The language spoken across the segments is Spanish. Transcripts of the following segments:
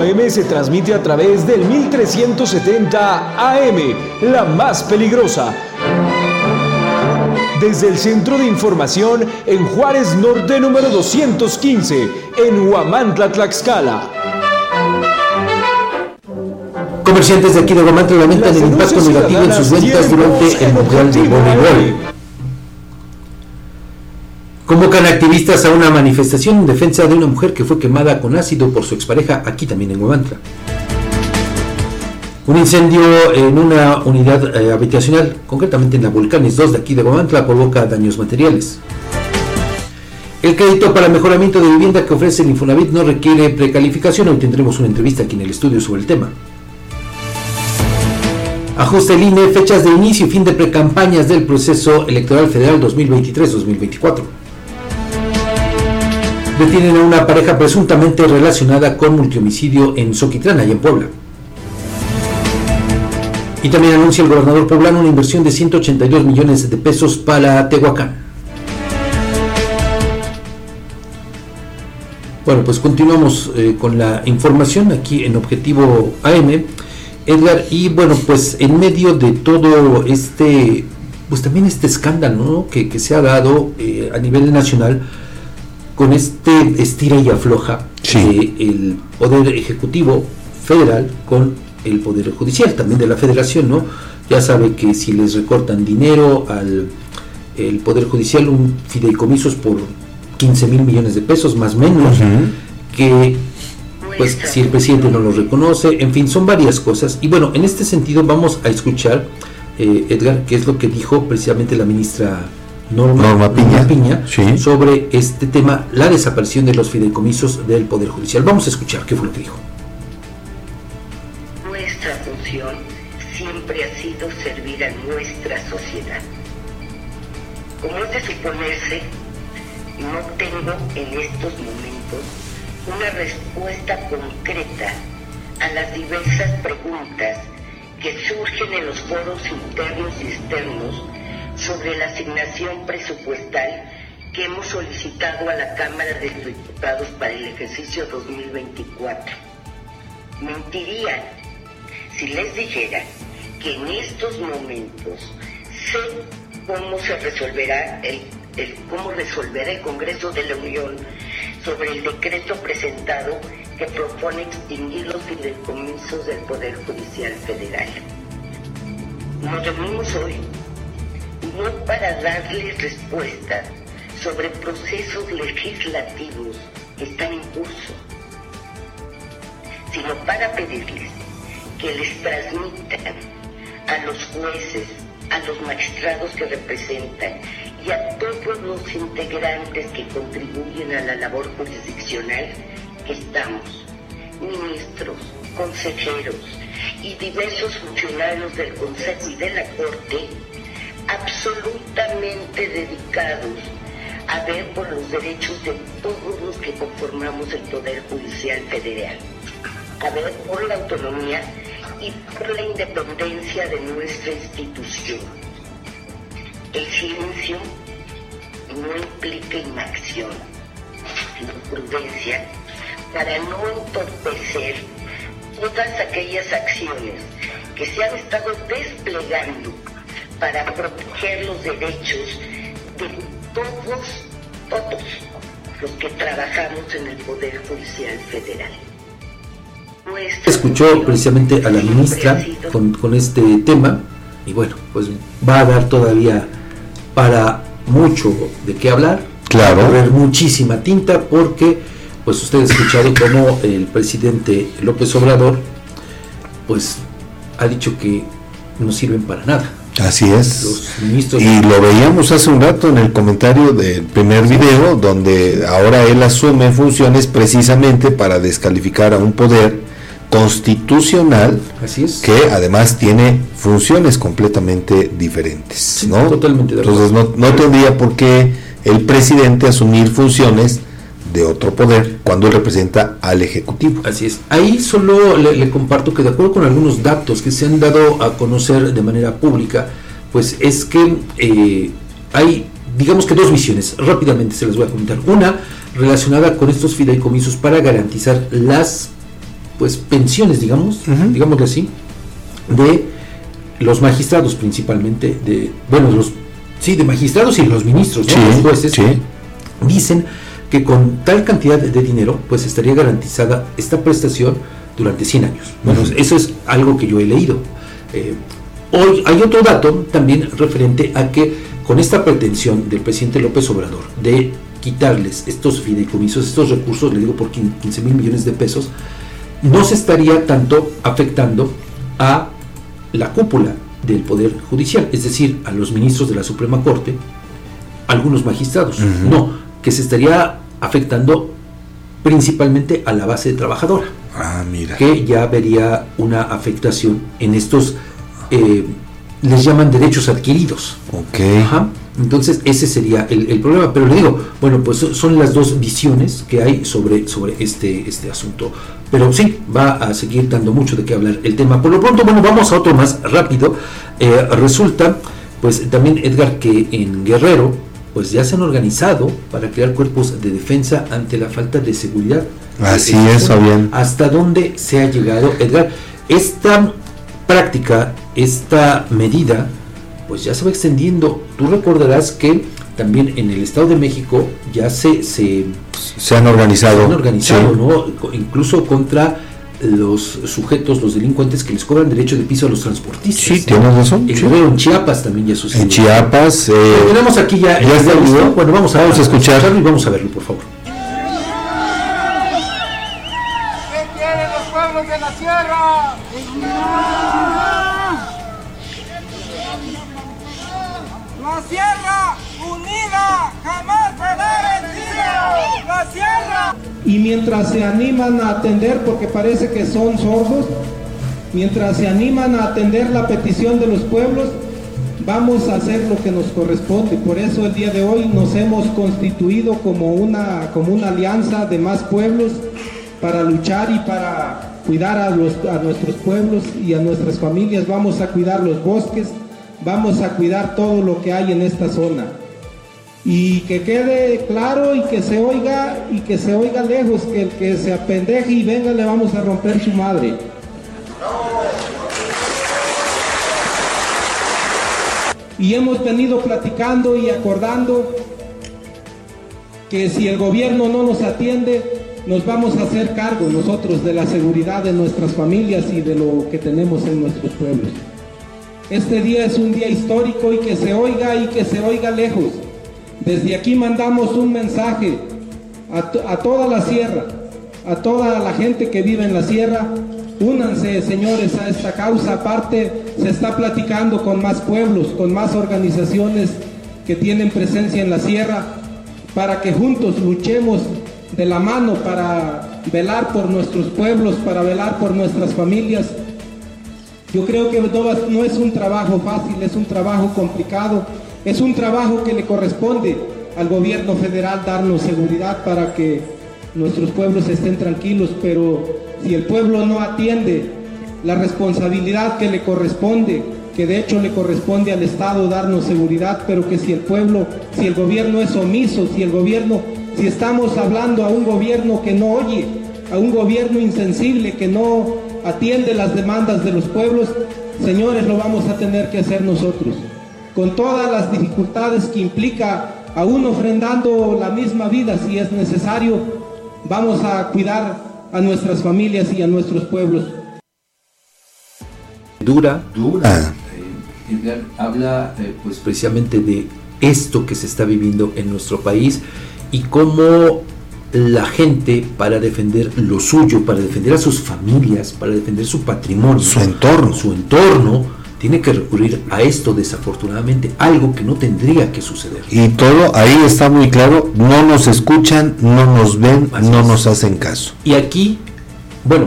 AM se transmite a través del 1370 AM, la más peligrosa. Desde el Centro de Información en Juárez Norte número 215, en Huamantla, Tlaxcala. Comerciantes de aquí de Huamantla lamentan el impacto negativo en sus ventas durante el Mundial de Voleibol. Convocan activistas a una manifestación en defensa de una mujer que fue quemada con ácido por su expareja aquí también en Huamantla. Un incendio en una unidad eh, habitacional, concretamente en la Volcanes 2 de aquí de Huamantla, provoca daños materiales. El crédito para mejoramiento de vivienda que ofrece el Infonavit no requiere precalificación. Hoy tendremos una entrevista aquí en el estudio sobre el tema. Ajuste el INE, fechas de inicio y fin de precampañas del proceso electoral federal 2023-2024 detienen a una pareja presuntamente relacionada con multihomicidio en Soquitlán, y en Puebla. Y también anuncia el gobernador poblano una inversión de 182 millones de pesos para Tehuacán. Bueno, pues continuamos eh, con la información aquí en Objetivo AM, Edgar, y bueno, pues en medio de todo este, pues también este escándalo que, se ha dado eh, a nivel nacional, con este estira y afloja sí. el Poder Ejecutivo Federal con el Poder Judicial, también de la Federación, ¿no? Ya sabe que si les recortan dinero al el Poder Judicial, un fideicomisos por 15 mil millones de pesos, más o menos, que pues si el presidente no lo reconoce, en fin, son varias cosas. Y bueno, en este sentido vamos a escuchar, eh, Edgar, qué es lo que dijo precisamente la ministra Norma, Piña, sobre este tema, la desaparición de los fideicomisos del Poder Judicial. Vamos a escuchar qué fue lo que dijo. Nuestra función siempre ha sido servir a nuestra sociedad. Como es de suponerse, no tengo en estos momentos una respuesta concreta a las diversas preguntas que surgen en los foros internos y externos sobre la asignación presupuestal que hemos solicitado a la Cámara de Diputados para el ejercicio 2024. Mentiría si les dijera que en estos momentos sé cómo se resolverá el, el, cómo resolverá el Congreso de la Unión sobre el decreto presentado que propone extinguir los fideicomisos del Poder Judicial Federal. Nos reunimos hoy no para darles respuesta sobre procesos legislativos que están en curso, sino para pedirles que les transmitan a los jueces, a los magistrados que representan y a todos los integrantes que contribuyen a la labor jurisdiccional que estamos, ministros, consejeros y diversos funcionarios del Consejo y de la Corte, absolutamente dedicados a ver por los derechos de todos los que conformamos el Poder Judicial Federal, a ver por la autonomía y por la independencia de nuestra institución. El silencio no implica inacción, sino prudencia para no entorpecer todas aquellas acciones que se han estado desplegando para proteger los derechos de todos, todos los que trabajamos en el Poder Judicial Federal. Escuchó precisamente a la ministra con, con este tema y bueno, pues va a dar todavía para mucho de qué hablar, claro. va a haber muchísima tinta porque pues usted ha escuchado cómo el presidente López Obrador pues ha dicho que no sirven para nada. Así es. Y lo veíamos hace un rato en el comentario del primer video, donde ahora él asume funciones precisamente para descalificar a un poder constitucional Así es. que además tiene funciones completamente diferentes. ¿no? Totalmente de Entonces no, no tendría por qué el presidente asumir funciones de otro poder cuando él representa al Ejecutivo. Así es. Ahí solo le, comparto que de acuerdo con algunos datos que se han dado a conocer de manera pública, pues es que eh, hay, digamos que dos misiones, rápidamente se las voy a comentar. Una relacionada con estos fideicomisos para garantizar las pues pensiones, digamos, digamos así, de los magistrados principalmente, de, bueno, los, sí, de magistrados y los ministros, los jueces, dicen que con tal cantidad de dinero, pues estaría garantizada esta prestación durante 100 años. Bueno, eso es algo que yo he leído. Eh, hoy hay otro dato también referente a que con esta pretensión del presidente López Obrador de quitarles estos fideicomisos, estos recursos, le digo por 15 mil millones de pesos, no se estaría tanto afectando a la cúpula del Poder Judicial, es decir, a los ministros de la Suprema Corte, algunos magistrados. No, que se estaría afectando principalmente a la base trabajadora. Ah, mira. Que ya vería una afectación en estos, eh, les llaman derechos adquiridos. Ok. Entonces ese sería el, problema. Pero le digo, bueno, pues son las dos visiones que hay sobre, sobre este, este asunto. Pero sí, va a seguir dando mucho de qué hablar el tema. Por lo pronto, bueno, vamos a otro más rápido. Eh, resulta, pues también Edgar, que en Guerrero, pues ya se han organizado para crear cuerpos de defensa ante la falta de seguridad. Así es, bien. ¿Hasta dónde se ha llegado, Edgar? Esta práctica, esta medida, pues ya se va extendiendo. Tú recordarás que también en el Estado de México ya se... Se, se han organizado. Se han organizado, ¿no? Incluso contra los sujetos, los delincuentes que les cobran derecho de piso a los transportistas. Sí, tienes razón. En, Chiapas también ya sucedió. En Chiapas. Eh, tenemos aquí ya. Ya está el Bueno, vamos a, vamos a escucharlo y vamos a verlo, por favor. ¿Qué quieren los pueblos de la sierra? Y mientras se animan a atender, porque parece que son sordos, mientras se animan a atender la petición de los pueblos, vamos a hacer lo que nos corresponde. Por eso el día de hoy nos hemos constituido como una, como una alianza de más pueblos para luchar y para cuidar a, a nuestros pueblos y a nuestras familias. Vamos a cuidar los bosques, vamos a cuidar todo lo que hay en esta zona y que quede claro y que se oiga y que se oiga lejos que el que se apendeje y venga le vamos a romper su madre. Y hemos venido platicando y acordando que si el gobierno no nos atiende, nos vamos a hacer cargo nosotros de la seguridad de nuestras familias y de lo que tenemos en nuestros pueblos. Este día es un día histórico y que se oiga y que se oiga lejos desde aquí mandamos un mensaje a, toda la sierra, a toda la gente que vive en la sierra. Únanse, señores, a esta causa. Aparte, se está platicando con más pueblos, con más organizaciones que tienen presencia en la sierra, para que juntos luchemos de la mano para velar por nuestros pueblos, para velar por nuestras familias. Yo creo que no es un trabajo fácil, es un trabajo complicado es un trabajo que le corresponde al gobierno federal darnos seguridad para que nuestros pueblos estén tranquilos, pero si el pueblo no atiende la responsabilidad que le corresponde, que de hecho le corresponde al Estado darnos seguridad, pero que si el pueblo, si el gobierno es omiso, si el gobierno, si estamos hablando a un gobierno que no oye, a un gobierno insensible que no atiende las demandas de los pueblos, señores, lo vamos a tener que hacer nosotros con todas las dificultades que implica, aún ofrendando la misma vida si es necesario, vamos a cuidar a nuestras familias y a nuestros pueblos. Dura, dura. Eh, habla eh, pues precisamente de esto que se está viviendo en nuestro país y cómo la gente para defender lo suyo, para defender a sus familias, para defender su patrimonio, su entorno, su entorno, tiene que recurrir a esto desafortunadamente, algo que no tendría que suceder. Y todo ahí está muy claro, no nos escuchan, no nos ven, no nos hacen caso. Y aquí, bueno,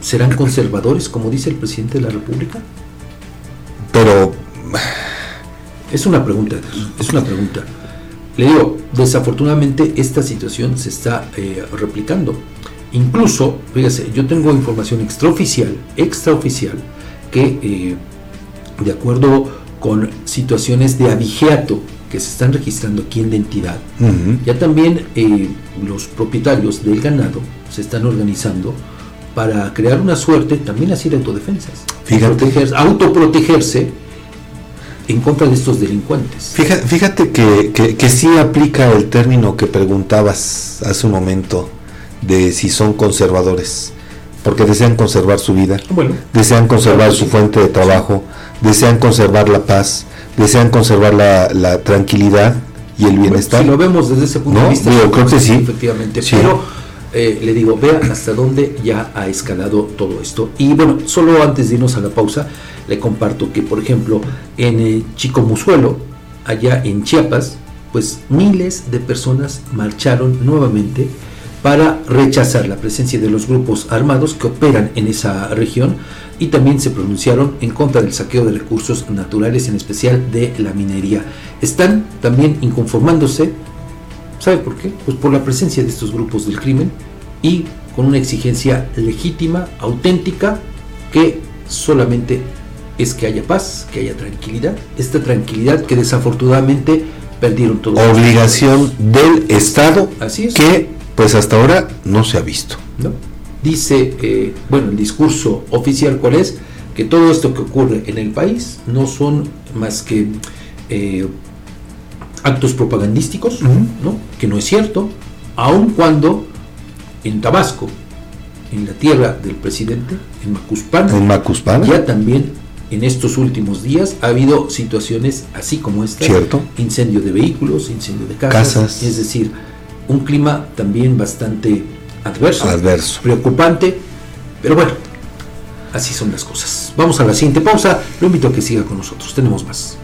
¿serán conservadores como dice el presidente de la República? Pero... Es una pregunta, es una pregunta. Le digo, desafortunadamente esta situación se está eh, replicando. Incluso, fíjese, yo tengo información extraoficial, extraoficial, que eh, de acuerdo con situaciones de abigeato que se están registrando aquí en la entidad, ya también eh, los propietarios del ganado se están organizando para crear una suerte también así de autodefensas. Fíjate. Proteger- autoprotegerse en contra de estos delincuentes. Fíjate, fíjate que, que, que sí aplica el término que preguntabas hace un momento de si son conservadores, porque desean conservar su vida, Bueno, desean conservar su fuente de trabajo, desean conservar la paz, desean conservar la, la tranquilidad y el bienestar. si lo vemos desde ese punto No, de vista, creo que sí. efectivamente. Sí. Pero eh, le digo, vea hasta dónde ya ha escalado todo esto. Y bueno, solo antes de irnos a la pausa, le comparto que, por ejemplo, en eh, Chicomuzuelo, allá en Chiapas, pues miles de personas marcharon nuevamente para rechazar la presencia de los grupos armados que operan en esa región y también se pronunciaron en contra del saqueo de recursos naturales, en especial de la minería. Están también inconformándose, ¿sabe por qué? Pues por la presencia de estos grupos del crimen y con una exigencia legítima, auténtica, que solamente es que haya paz, que haya tranquilidad, esta tranquilidad que desafortunadamente perdieron todos. Obligación del Estado Así es. que pues hasta ahora no se ha visto. ¿no? Dice, eh, bueno, el discurso oficial cuál es, que todo esto que ocurre en el país no son más que eh, actos propagandísticos. ¿no? que no es cierto, aun cuando en Tabasco, en la tierra del presidente, en Macuspana, En Macuspana, ya también en estos últimos días ha habido situaciones así como esta, Cierto. incendio de vehículos, incendio de casas, Casas. es decir, un clima también bastante adverso, Adverso. preocupante, pero bueno, así son las cosas. Vamos a la siguiente pausa, lo invito a que siga con nosotros, tenemos más.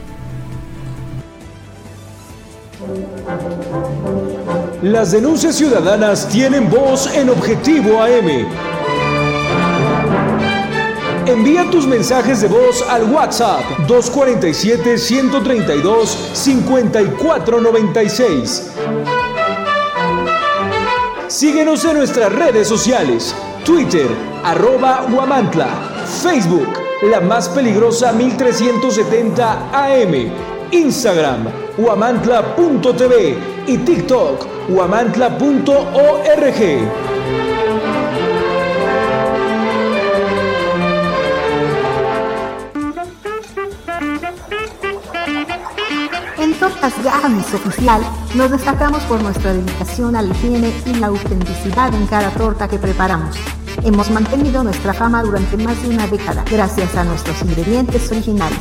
Las denuncias ciudadanas tienen voz en Objetivo AM. Envía tus mensajes de voz al WhatsApp 247-132-5496. Síguenos en nuestras redes sociales, Twitter, arroba Huamantla, Facebook, la más peligrosa 1370 AM, Instagram, huamantla.tv y TikTok, huamantla.org. Tortas Gams Oficial nos destacamos por nuestra dedicación a la higiene y la autenticidad en cada torta que preparamos. Hemos mantenido nuestra fama durante más de una década gracias a nuestros ingredientes originales.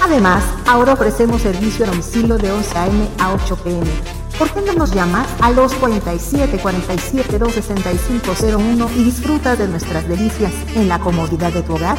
Además, ahora ofrecemos servicio a domicilio de 11 a.m. a 8 p.m. ¿Por qué no nos llamas a los 47 47 26501 y disfrutas de nuestras delicias en la comodidad de tu hogar?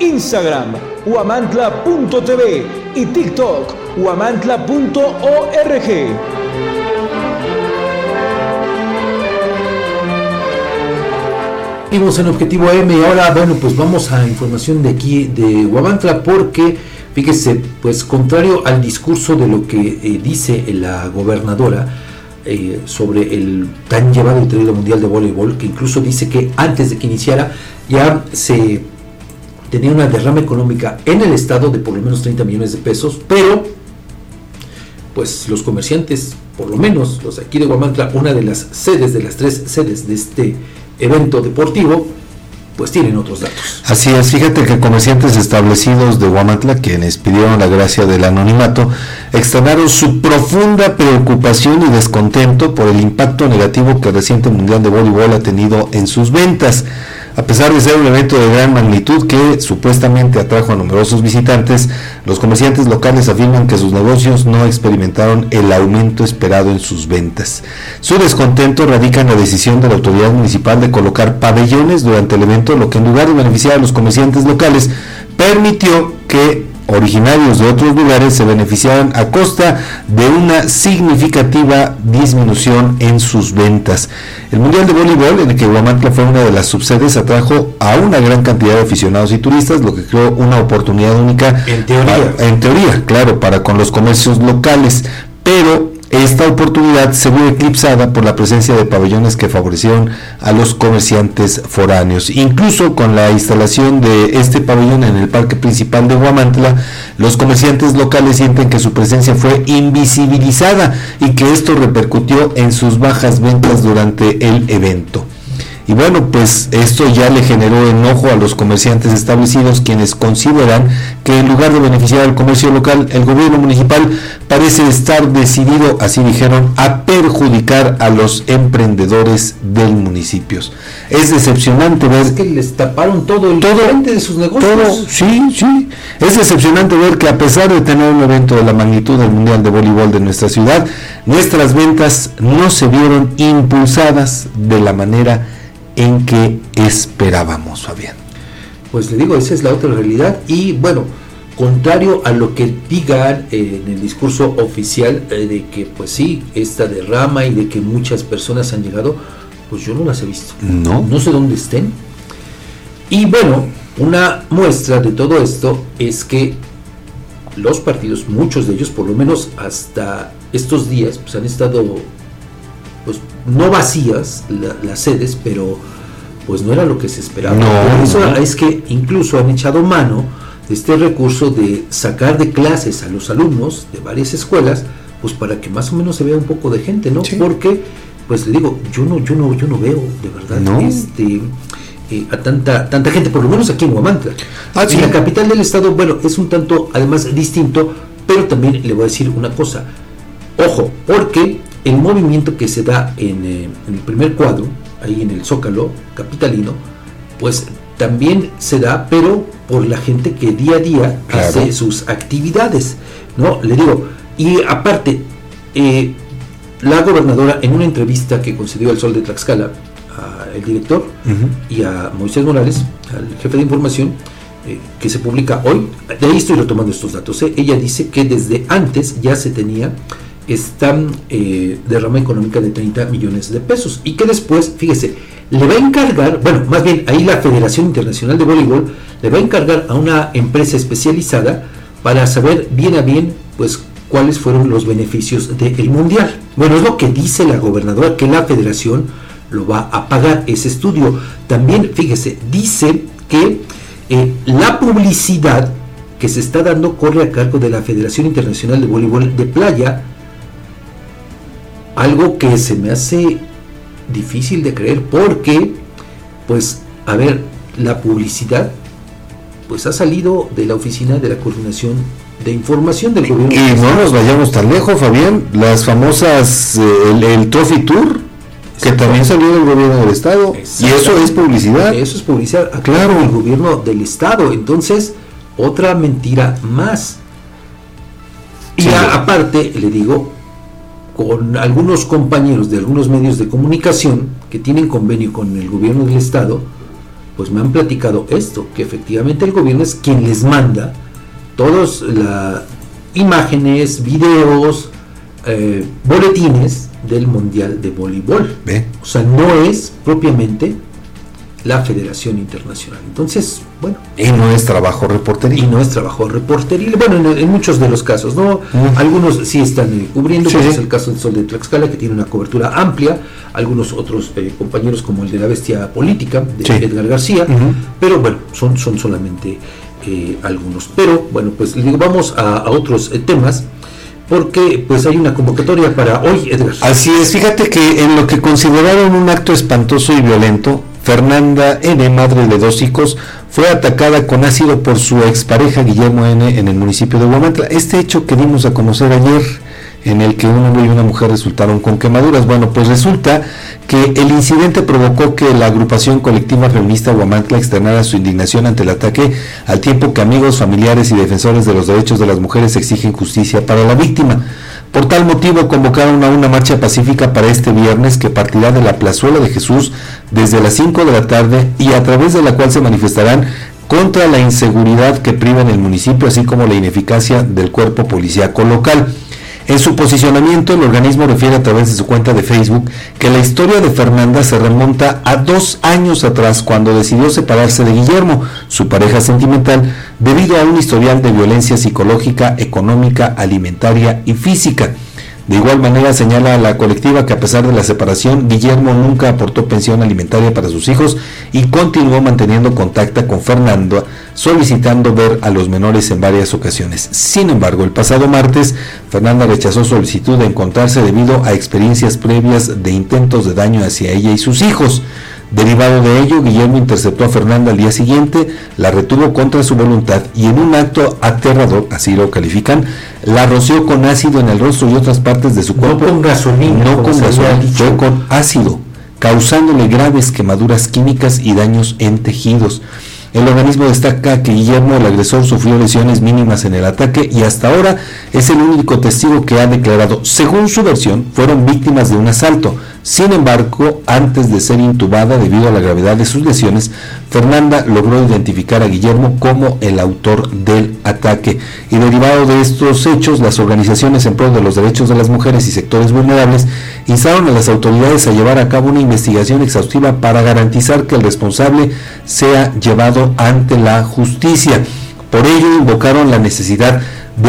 Instagram, huamantla.tv y TikTok, huamantla.org. Vimos en Objetivo AM y ahora, bueno, pues vamos a información de aquí de Huamantla porque, fíjese, pues contrario al discurso de lo que eh, dice la gobernadora eh, sobre el tan llevado y traído mundial de voleibol, que incluso dice que antes de que iniciara ya se tenía una derrama económica en el estado de por lo menos 30 millones de pesos, pero pues los comerciantes, por lo menos los aquí de Huamantla, una de las sedes de las tres sedes de este evento deportivo, pues tienen otros datos. Así es, fíjate que comerciantes establecidos de Huamantla, quienes pidieron la gracia del anonimato, externaron su profunda preocupación y descontento por el impacto negativo que el reciente Mundial de Voleibol ha tenido en sus ventas. A pesar de ser un evento de gran magnitud que supuestamente atrajo a numerosos visitantes, los comerciantes locales afirman que sus negocios no experimentaron el aumento esperado en sus ventas. Su descontento radica en la decisión de la autoridad municipal de colocar pabellones durante el evento, lo que en lugar de beneficiar a los comerciantes locales, permitió que originarios de otros lugares se beneficiaron a costa de una significativa disminución en sus ventas. El Mundial de Voleibol, en el que Guamantla fue una de las subsedes, atrajo a una gran cantidad de aficionados y turistas, lo que creó una oportunidad única. En teoría. en teoría, claro, para con los comercios locales. Pero esta oportunidad se vio eclipsada por la presencia de pabellones que favorecieron a los comerciantes foráneos. Incluso con la instalación de este pabellón en el parque principal de Huamantla, los comerciantes locales sienten que su presencia fue invisibilizada y que esto repercutió en sus bajas ventas durante el evento. Y bueno, pues esto ya le generó enojo a los comerciantes establecidos quienes consideran que en lugar de beneficiar al comercio local, el gobierno municipal parece estar decidido, así dijeron, a perjudicar a los emprendedores del municipio. Es decepcionante ver... Es que les taparon todo el todo, de sus negocios. Todo, sí, sí. Es decepcionante ver que a pesar de tener un evento de la magnitud del Mundial de Voleibol de nuestra ciudad, nuestras ventas no se vieron impulsadas de la manera en que esperábamos, Fabián. Pues le digo, esa es la otra realidad y bueno, contrario a lo que digan en el discurso oficial eh, de que pues sí, esta derrama y de que muchas personas han llegado, pues yo no las he visto. No. No sé dónde estén. Y bueno, una muestra de todo esto es que los partidos, muchos de ellos, por lo menos hasta estos días, pues han estado pues no vacías las sedes, pero pues no era lo que se esperaba. No, eso no. es que incluso han echado mano de este recurso de sacar de clases a los alumnos de varias escuelas, pues para que más o menos se vea un poco de gente, ¿no? Sí. Porque, pues le digo, yo no, yo no, yo no veo de verdad No. este eh, a tanta, tanta gente, por lo menos aquí en Huamantla. Ah, sí. En la capital del estado, bueno, es un tanto además distinto, pero también le voy a decir una cosa. Ojo, porque el movimiento que se da en, eh, en el primer cuadro, ahí en el Zócalo capitalino, pues también se da, pero por la gente que día a día Claro. hace sus actividades, ¿no? Le digo, y aparte, eh, la gobernadora en una entrevista que concedió al Sol de Tlaxcala, al director y a Moisés Morales, al jefe de información, eh, que se publica hoy, de ahí estoy retomando estos datos, ella dice que desde antes ya se tenía esta eh, derrama económica de 30 millones de pesos y que después, fíjese, le va a encargar, bueno, más bien ahí la Federación Internacional de Voleibol le va a encargar a una empresa especializada para saber bien a bien, pues, cuáles fueron los beneficios del Mundial. Bueno, es lo que dice la gobernadora, que la federación lo va a pagar ese estudio. También, fíjese, dice que eh, la publicidad que se está dando corre a cargo de la Federación Internacional de Voleibol de Playa, algo que se me hace difícil de creer porque, pues, a ver, la publicidad, pues ha salido de la oficina de la coordinación de información del gobierno. Y no nos vayamos tan lejos, Fabián. Las famosas, eh, el, el Trophy Tour, que también salió del gobierno del Estado. Y eso es publicidad. Eso es publicidad. Claro. del gobierno del Estado. Entonces, otra mentira más. Y Sí. a- aparte, le digo, con algunos compañeros de algunos medios de comunicación que tienen convenio con el gobierno del Estado, pues me han platicado esto, que efectivamente el gobierno es quien les manda todos las imágenes, videos, eh, boletines del Mundial de Voleibol. Ve. O sea, no es propiamente la Federación Internacional. Entonces, bueno, Y no es trabajo y reporteril. no es trabajo reporteril. Bueno, en, en muchos de los casos, ¿no? Mm. Algunos sí están eh, cubriendo, Sí, como es el caso del Sol de Tlaxcala, que tiene una cobertura amplia. Algunos otros eh, compañeros, como el de la bestia política, de Sí. Edgar García. Pero bueno, son, son solamente eh, algunos. Pero bueno, pues vamos a, a otros eh, temas, porque pues hay una convocatoria para hoy, Edgar. Así es, fíjate que en lo que consideraron un acto espantoso y violento, Fernanda N., madre de dos hijos, fue atacada con ácido por su expareja Guillermo N. en el municipio de Huamantla. Este hecho que dimos a conocer ayer en el que un hombre y una mujer resultaron con quemaduras. Bueno, pues resulta que el incidente provocó que la agrupación colectiva feminista Huamantla externara su indignación ante el ataque, al tiempo que amigos, familiares y defensores de los derechos de las mujeres exigen justicia para la víctima. Por tal motivo convocaron a una marcha pacífica para este viernes que partirá de la Plazuela de Jesús desde las 5 de la tarde y a través de la cual se manifestarán contra la inseguridad que priva en el municipio, así como la ineficacia del cuerpo policíaco local. En su posicionamiento, el organismo refiere a través de su cuenta de Facebook que la historia de Fernanda se remonta a dos años atrás cuando decidió separarse de Guillermo, su pareja sentimental, debido a un historial de violencia psicológica, económica, alimentaria y física. De igual manera señala a la colectiva que a pesar de la separación, Guillermo nunca aportó pensión alimentaria para sus hijos y continuó manteniendo contacto con Fernando, solicitando ver a los menores en varias ocasiones. Sin embargo, el pasado martes, Fernanda rechazó solicitud de encontrarse debido a experiencias previas de intentos de daño hacia ella y sus hijos. Derivado de ello, Guillermo interceptó a Fernanda al día siguiente, la retuvo contra su voluntad y en un acto aterrador, así lo califican, la roció con ácido en el rostro y otras partes de su cuerpo. No con gasolina, no con gasolina, fue con ácido, causándole graves quemaduras químicas y daños en tejidos. El organismo destaca que Guillermo, el agresor, sufrió lesiones mínimas en el ataque y hasta ahora es el único testigo que ha declarado, según su versión, fueron víctimas de un asalto. Sin embargo, antes de ser intubada debido a la gravedad de sus lesiones, Fernanda logró identificar a Guillermo como el autor del ataque. Y derivado de estos hechos, las organizaciones en pro de los derechos de las mujeres y sectores vulnerables instaron a las autoridades a llevar a cabo una investigación exhaustiva para garantizar que el responsable sea llevado ante la justicia. Por ello invocaron la necesidad de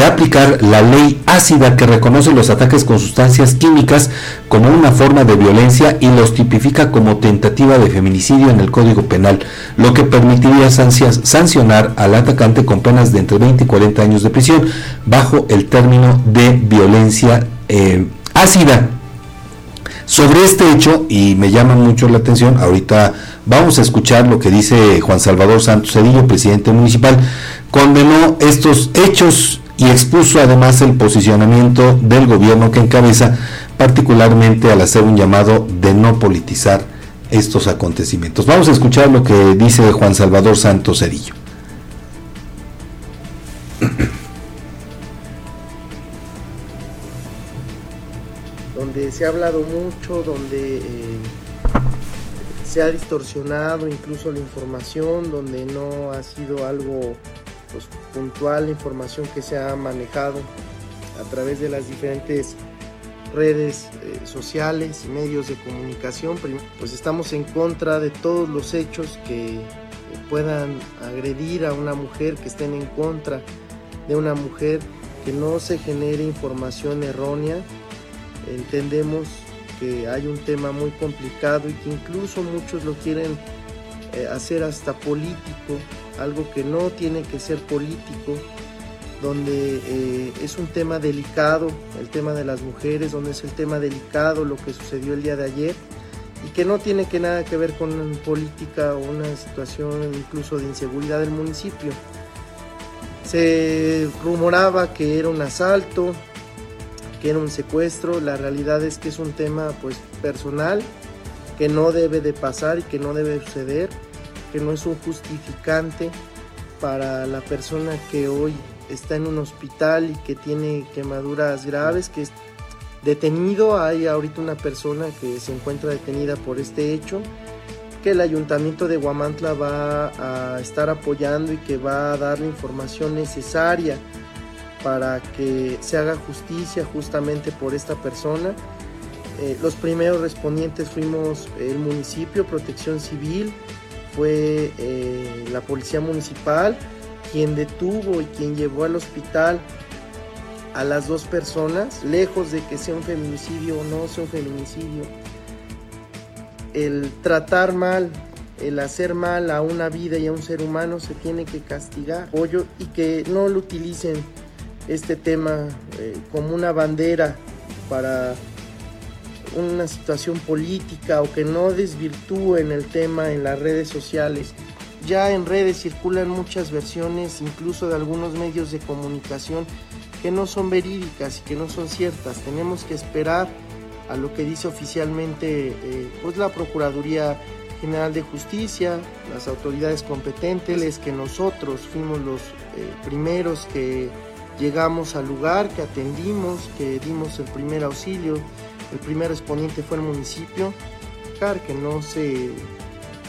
aplicar la ley ácida que reconoce los ataques con sustancias químicas como una forma de violencia y los tipifica como tentativa de feminicidio en el Código Penal, lo que permitiría sancionar al atacante con penas de entre 20 y 40 años de prisión bajo el término de violencia eh, ácida. Sobre este hecho, y me llama mucho la atención, ahorita vamos a escuchar lo que dice Juan Salvador Santos Cedillo, presidente municipal, condenó estos hechos y expuso además el posicionamiento del gobierno que encabeza, particularmente al hacer un llamado de no politizar estos acontecimientos. Vamos a escuchar lo que dice Juan Salvador Santos Cerillo. Donde se ha hablado mucho, donde eh, se ha distorsionado incluso la información, donde no ha sido algo pues, puntual la información que se ha manejado a través de las diferentes redes eh, sociales y medios de comunicación, pues estamos en contra de todos los hechos que puedan agredir a una mujer, que estén en contra de una mujer, que no se genere información errónea. Entendemos que hay un tema muy complicado y que incluso muchos lo quieren eh, hacer hasta político algo que no tiene que ser político, donde eh, es un tema delicado, el tema de las mujeres, donde es el tema delicado lo que sucedió el día de ayer y que no tiene que nada que ver con política o una situación incluso de inseguridad del municipio. Se rumoraba que era un asalto, que era un secuestro, la realidad es que es un tema pues personal que no debe de pasar y que no debe suceder que no es un justificante para la persona que hoy está en un hospital y que tiene quemaduras graves, que es detenido. Hay ahorita una persona que se encuentra detenida por este hecho, que el ayuntamiento de Guamantla va a estar apoyando y que va a dar la información necesaria para que se haga justicia justamente por esta persona. Eh, los primeros respondientes fuimos el municipio, protección civil, fue eh, la policía municipal quien detuvo y quien llevó al hospital a las dos personas, lejos de que sea un feminicidio o no sea un feminicidio. El tratar mal, el hacer mal a una vida y a un ser humano se tiene que castigar. y que no lo utilicen este tema eh, como una bandera para una situación política o que no desvirtúen el tema en las redes sociales. Ya en redes circulan muchas versiones, incluso de algunos medios de comunicación, que no son verídicas y que no son ciertas. Tenemos que esperar a lo que dice oficialmente eh, pues la Procuraduría General de Justicia, las autoridades competentes, es que nosotros fuimos los eh, primeros que llegamos al lugar, que atendimos, que dimos el primer auxilio, el primer exponente fue el municipio, que no se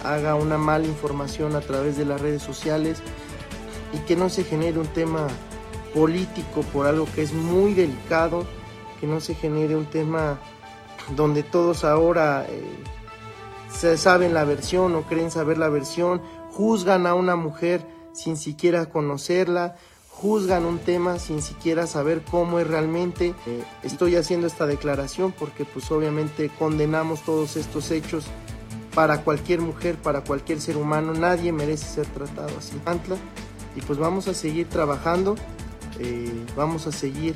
haga una mala información a través de las redes sociales y que no se genere un tema político por algo que es muy delicado, que no se genere un tema donde todos ahora eh, se saben la versión o creen saber la versión, juzgan a una mujer sin siquiera conocerla, juzgan un tema sin siquiera saber cómo es realmente. Eh, estoy haciendo esta declaración porque pues obviamente condenamos todos estos hechos para cualquier mujer, para cualquier ser humano, nadie merece ser tratado así. Y pues vamos a seguir trabajando, eh, vamos a seguir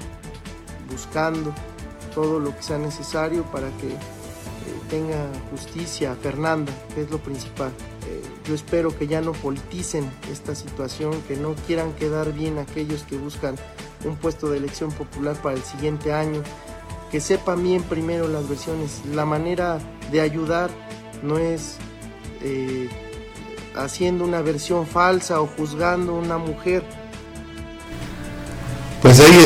buscando todo lo que sea necesario para que tenga justicia Fernanda, que es lo principal. Eh, yo espero que ya no politicen esta situación, que no quieran quedar bien aquellos que buscan un puesto de elección popular para el siguiente año, que sepan bien primero las versiones. La manera de ayudar no es eh, haciendo una versión falsa o juzgando a una mujer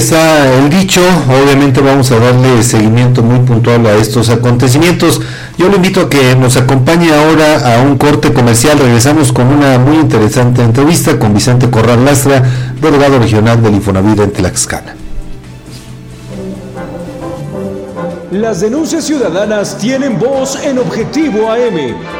está el dicho, obviamente vamos a darle seguimiento muy puntual a estos acontecimientos. Yo le invito a que nos acompañe ahora a un corte comercial, regresamos con una muy interesante entrevista con Vicente Corral Lastra, delegado regional del Infonavit en Tlaxcala. Las denuncias ciudadanas tienen voz en Objetivo AM.